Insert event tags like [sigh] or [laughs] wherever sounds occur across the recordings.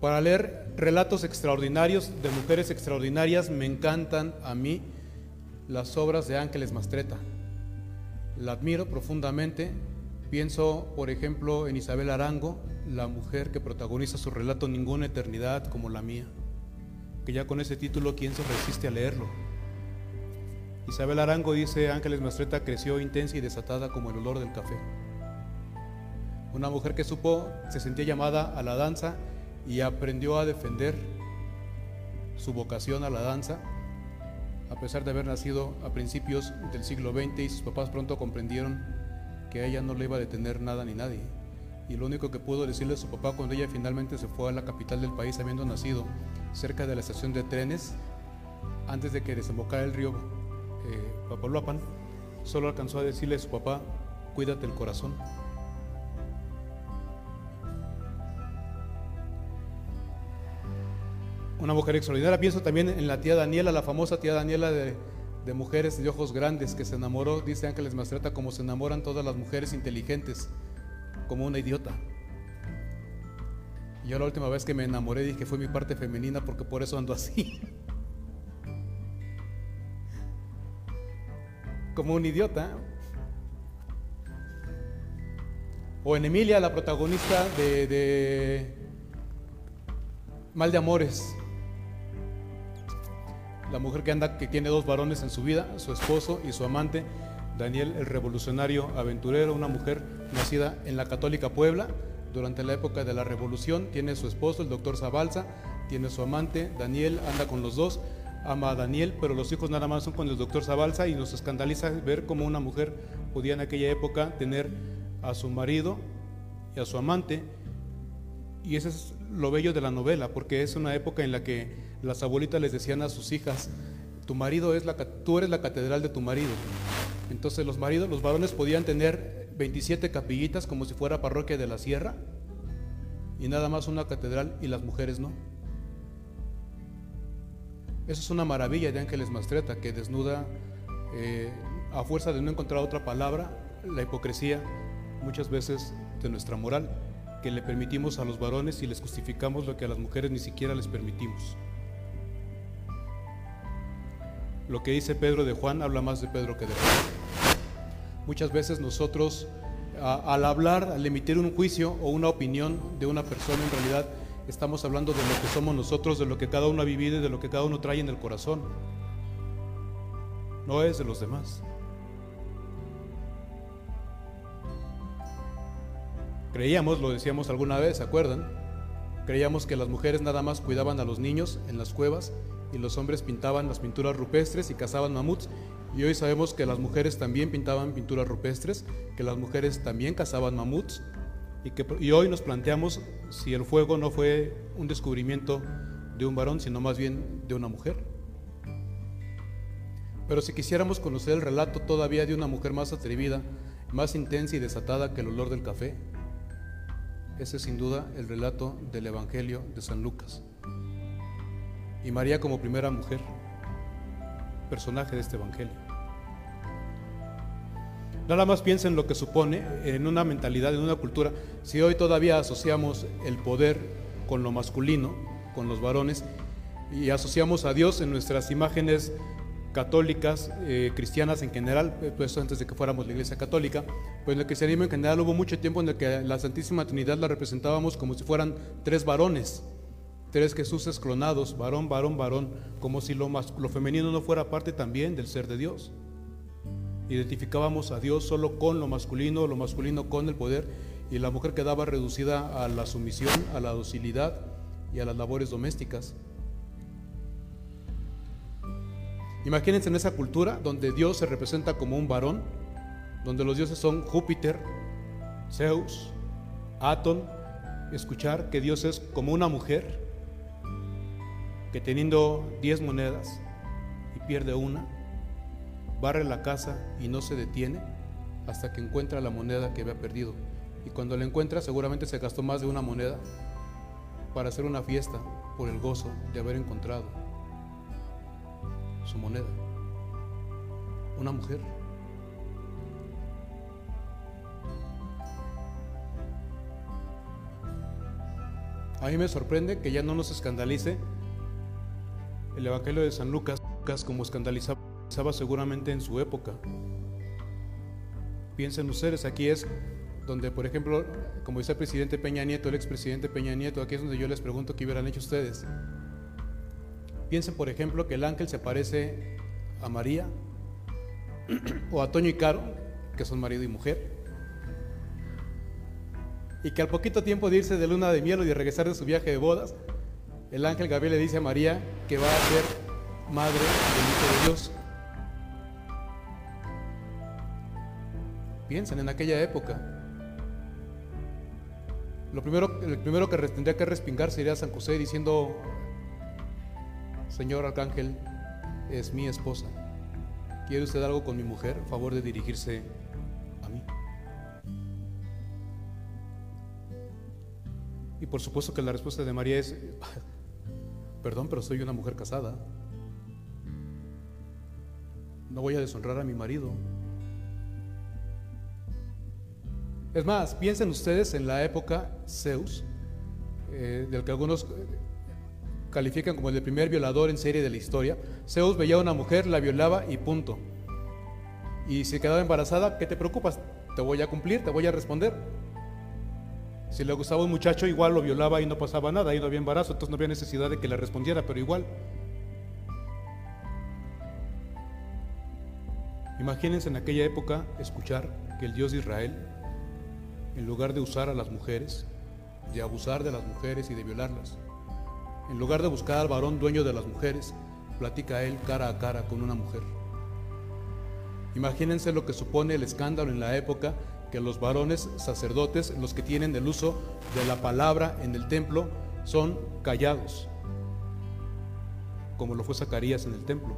Para leer relatos extraordinarios de mujeres extraordinarias me encantan a mí las obras de Ángeles Mastreta. La admiro profundamente. Pienso, por ejemplo, en Isabel Arango, la mujer que protagoniza su relato Ninguna eternidad como la mía, que ya con ese título, ¿quién se resiste a leerlo? Isabel Arango dice, Ángeles Mastreta creció intensa y desatada como el olor del café. Una mujer que supo, se sentía llamada a la danza y aprendió a defender su vocación a la danza, a pesar de haber nacido a principios del siglo XX y sus papás pronto comprendieron que a ella no le iba a detener nada ni nadie. Y lo único que pudo decirle a su papá cuando ella finalmente se fue a la capital del país, habiendo nacido cerca de la estación de trenes, antes de que desembocara el río eh, solo alcanzó a decirle a su papá, cuídate el corazón. Una mujer extraordinaria. Pienso también en la tía Daniela, la famosa tía Daniela de, mujeres de ojos grandes que se enamoró, dice Ángeles Mastreta, como se enamoran todas las mujeres inteligentes, como una idiota. Yo la última vez que me enamoré dije que fue mi parte femenina porque por eso ando así. [laughs] como un idiota. O en Emilia, la protagonista de Mal de Amores la mujer que anda, que tiene dos varones en su vida, su esposo y su amante, Daniel el revolucionario aventurero, una mujer nacida en la católica Puebla durante la época de la revolución, tiene su esposo, el doctor Zabalza, tiene su amante, Daniel, anda con los dos, ama a Daniel, pero los hijos nada más son con el doctor Zabalza y nos escandaliza ver cómo una mujer podía en aquella época tener a su marido y a su amante, y ese es lo bello de la novela, porque es una época en la que las abuelitas les decían a sus hijas, tu marido es la, tú eres la catedral de tu marido. Entonces los maridos, los varones podían tener 27 capillitas como si fuera parroquia de la sierra y nada más una catedral y las mujeres no. Eso es una maravilla de Ángeles Mastreta que desnuda, eh, a fuerza de no encontrar otra palabra, la hipocresía muchas veces de nuestra moral, que le permitimos a los varones y les justificamos lo que a las mujeres ni siquiera les permitimos. Lo que dice Pedro de Juan habla más de Pedro que de Juan. Muchas veces nosotros, al hablar, al emitir un juicio o una opinión de una persona, en realidad estamos hablando de lo que somos nosotros, de lo que cada uno ha vivido y de lo que cada uno trae en el corazón. No es de los demás. Creíamos, lo decíamos alguna vez, ¿se acuerdan? Creíamos que las mujeres nada más cuidaban a los niños en las cuevas y los hombres pintaban las pinturas rupestres y cazaban mamuts. Y hoy sabemos que las mujeres también pintaban pinturas rupestres, que las mujeres también cazaban mamuts. Y, que, y hoy nos planteamos si el fuego no fue un descubrimiento de un varón, sino más bien de una mujer. Pero si quisiéramos conocer el relato todavía de una mujer más atrevida, más intensa y desatada que el olor del café, ese es sin duda el relato del Evangelio de San Lucas y María como primera mujer, personaje de este Evangelio. Nada más piensa en lo que supone en una mentalidad, en una cultura. Si hoy todavía asociamos el poder con lo masculino, con los varones, y asociamos a Dios en nuestras imágenes católicas, eh, cristianas en general, eh, pues antes de que fuéramos la iglesia católica, pues en el cristianismo en general hubo mucho tiempo en el que la Santísima Trinidad la representábamos como si fueran tres varones, tres Jesuses clonados, varón, varón, varón, como si lo, lo femenino no fuera parte también del ser de Dios. Identificábamos a Dios solo con lo masculino, lo masculino con el poder, y la mujer quedaba reducida a la sumisión, a la docilidad y a las labores domésticas. Imagínense en esa cultura donde Dios se representa como un varón, donde los dioses son Júpiter, Zeus, Atón, escuchar que Dios es como una mujer que teniendo 10 monedas y pierde una, barre la casa y no se detiene hasta que encuentra la moneda que había perdido. Y cuando la encuentra seguramente se gastó más de una moneda para hacer una fiesta por el gozo de haber encontrado su moneda. Una mujer. A mí me sorprende que ya no nos escandalice el Evangelio de San Lucas como escandalizaba seguramente en su época. Piensen ustedes, aquí es donde, por ejemplo, como dice el presidente Peña Nieto, el expresidente Peña Nieto, aquí es donde yo les pregunto qué hubieran hecho ustedes. Piensen, por ejemplo, que el ángel se parece a María o a Toño y Caro, que son marido y mujer, y que al poquito tiempo de irse de luna de miel y de regresar de su viaje de bodas, el ángel Gabriel le dice a María que va a ser madre del Hijo de Dios. Piensen en aquella época. Lo primero, el primero que tendría que respingar sería San José diciendo, Señor Arcángel, es mi esposa. ¿Quiere usted algo con mi mujer? Favor de dirigirse a mí. Y por supuesto que la respuesta de María es, perdón, pero soy una mujer casada. No voy a deshonrar a mi marido. Es más, piensen ustedes en la época Zeus, eh, del que algunos califican como el primer violador en serie de la historia. Zeus veía a una mujer, la violaba y punto. Y si quedaba embarazada, ¿qué te preocupas? Te voy a cumplir, te voy a responder. Si le gustaba un muchacho, igual lo violaba y no pasaba nada, y no había embarazo, entonces no había necesidad de que le respondiera, pero igual. Imagínense en aquella época escuchar que el Dios de Israel, en lugar de usar a las mujeres, de abusar de las mujeres y de violarlas, en lugar de buscar al varón dueño de las mujeres, platica él cara a cara con una mujer. Imagínense lo que supone el escándalo en la época que los varones sacerdotes, los que tienen el uso de la palabra en el templo, son callados, como lo fue Zacarías en el templo.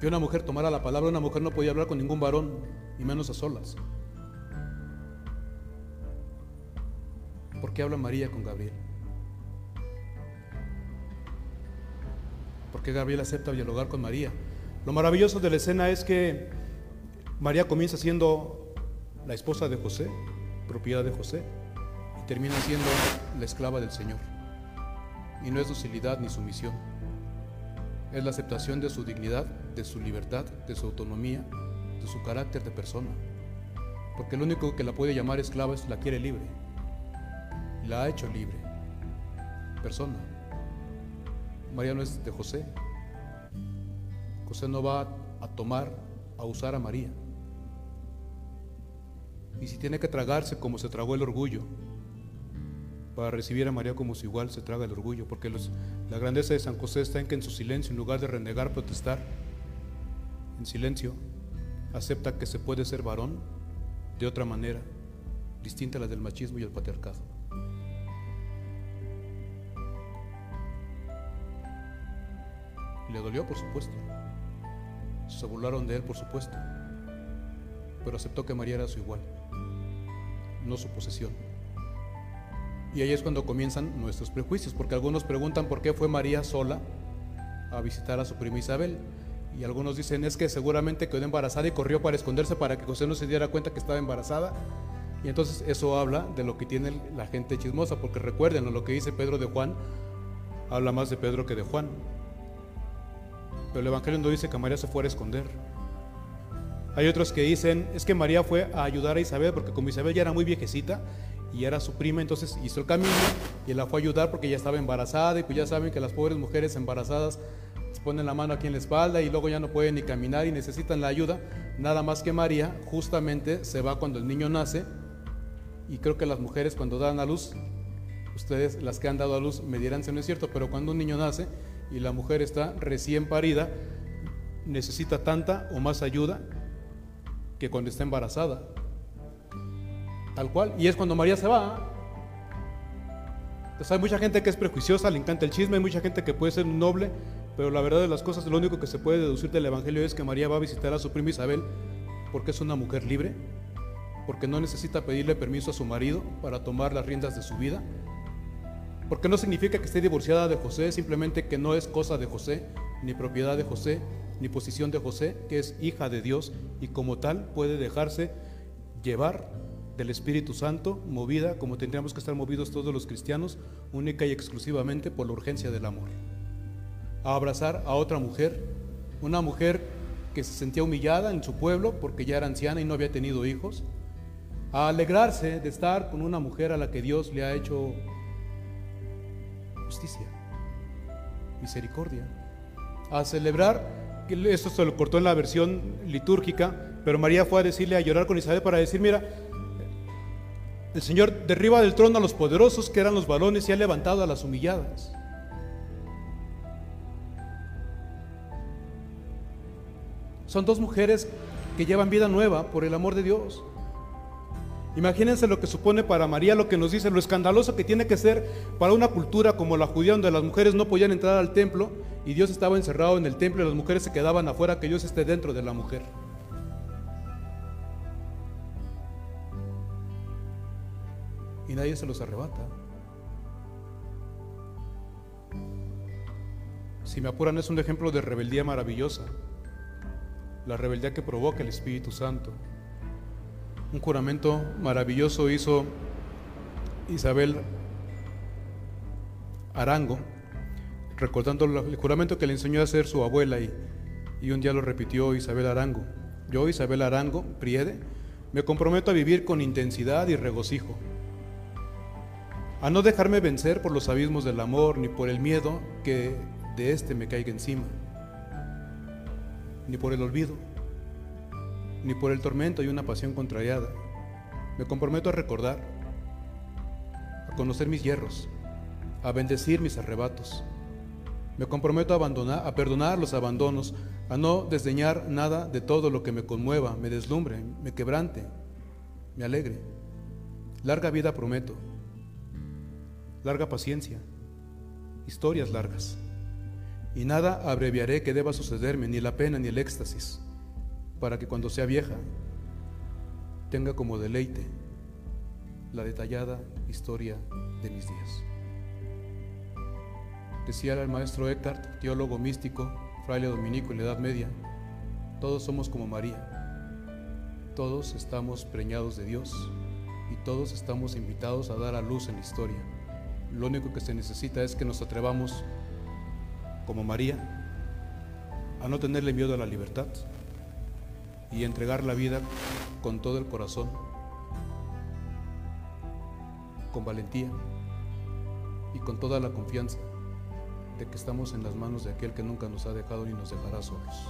Que una mujer tomara la palabra, una mujer no podía hablar con ningún varón, y menos a solas. ¿Por qué habla María con Gabriel? ¿Por qué Gabriel acepta dialogar con María? Lo maravilloso de la escena es que María comienza siendo la esposa de José, propiedad de José, y termina siendo la esclava del Señor. Y no es docilidad ni sumisión, es la aceptación de su dignidad, de su libertad, de su autonomía, de su carácter de persona. Porque el único que la puede llamar esclava es la quiere libre la ha hecho libre. Persona. María no es de José. José no va a tomar, a usar a María. Y si tiene que tragarse como se tragó el orgullo, para recibir a María como si igual se traga el orgullo, porque la grandeza de San José está en que en su silencio, en lugar de renegar, protestar, en silencio, acepta que se puede ser varón de otra manera, distinta a la del machismo y el patriarcado. Le dolió, por supuesto. Se burlaron de él, por supuesto. Pero aceptó que María era su igual, no su posesión. Y ahí es cuando comienzan nuestros prejuicios, porque algunos preguntan por qué fue María sola a visitar a su prima Isabel. Y algunos dicen es que seguramente quedó embarazada y corrió para esconderse para que José no se diera cuenta que estaba embarazada. Y entonces eso habla de lo que tiene la gente chismosa, porque recuerden lo que dice Pedro de Juan, habla más de Pedro que de Juan. Pero el Evangelio no dice que María se fuera a esconder. Hay otros que dicen, es que María fue a ayudar a Isabel porque como Isabel ya era muy viejecita y era su prima, entonces hizo el camino y la fue a ayudar porque ya estaba embarazada y pues ya saben que las pobres mujeres embarazadas se ponen la mano aquí en la espalda y luego ya no pueden ni caminar y necesitan la ayuda. Nada más que María justamente se va cuando el niño nace y creo que las mujeres cuando dan a luz, ustedes las que han dado a luz me dirán si no es cierto, pero cuando un niño nace, y la mujer está recién parida, necesita tanta o más ayuda que cuando está embarazada. Tal cual. Y es cuando María se va. hay mucha gente que es prejuiciosa, le encanta el chisme, hay mucha gente que puede ser noble, pero la verdad de las cosas, lo único que se puede deducir del Evangelio es que María va a visitar a su prima Isabel porque es una mujer libre, porque no necesita pedirle permiso a su marido para tomar las riendas de su vida, porque no significa que esté divorciada de José, simplemente que no es cosa de José, ni propiedad de José, ni posición de José, que es hija de Dios y como tal puede dejarse llevar del Espíritu Santo, movida como tendríamos que estar movidos todos los cristianos, única y exclusivamente por la urgencia del amor. A abrazar a otra mujer, una mujer que se sentía humillada en su pueblo porque ya era anciana y no había tenido hijos, a alegrarse de estar con una mujer a la que Dios le ha hecho misericordia, a celebrar, esto se lo cortó en la versión litúrgica, pero María fue a decirle, a llorar con Isabel para decir, mira, el Señor derriba del trono a los poderosos que eran los varones y ha levantado a las humilladas. Son dos mujeres que llevan vida nueva por el amor de Dios. Imagínense lo que supone para María lo que nos dice, lo escandaloso que tiene que ser para una cultura como la judía donde las mujeres no podían entrar al templo y Dios estaba encerrado en el templo y las mujeres se quedaban afuera, que Dios esté dentro de la mujer. Y nadie se los arrebata. Si me apuran es un ejemplo de rebeldía maravillosa, la rebeldía que provoca el Espíritu Santo. Un juramento maravilloso hizo Isabel Arango, recordando el juramento que le enseñó a hacer su abuela y, y un día lo repitió Isabel Arango. Yo, Isabel Arango, Priede, me comprometo a vivir con intensidad y regocijo, a no dejarme vencer por los abismos del amor ni por el miedo que de éste me caiga encima, ni por el olvido ni por el tormento y una pasión contrariada. Me comprometo a recordar, a conocer mis hierros, a bendecir mis arrebatos. Me comprometo a abandonar, a perdonar los abandonos, a no desdeñar nada de todo lo que me conmueva, me deslumbre, me quebrante, me alegre. Larga vida prometo, larga paciencia, historias largas. Y nada abreviaré que deba sucederme, ni la pena ni el éxtasis para que cuando sea vieja tenga como deleite la detallada historia de mis días. Decía el maestro Eckhart, teólogo místico, fraile dominico en la Edad Media, todos somos como María, todos estamos preñados de Dios y todos estamos invitados a dar a luz en la historia. Lo único que se necesita es que nos atrevamos, como María, a no tenerle miedo a la libertad, y entregar la vida con todo el corazón, con valentía y con toda la confianza de que estamos en las manos de aquel que nunca nos ha dejado ni nos dejará solos.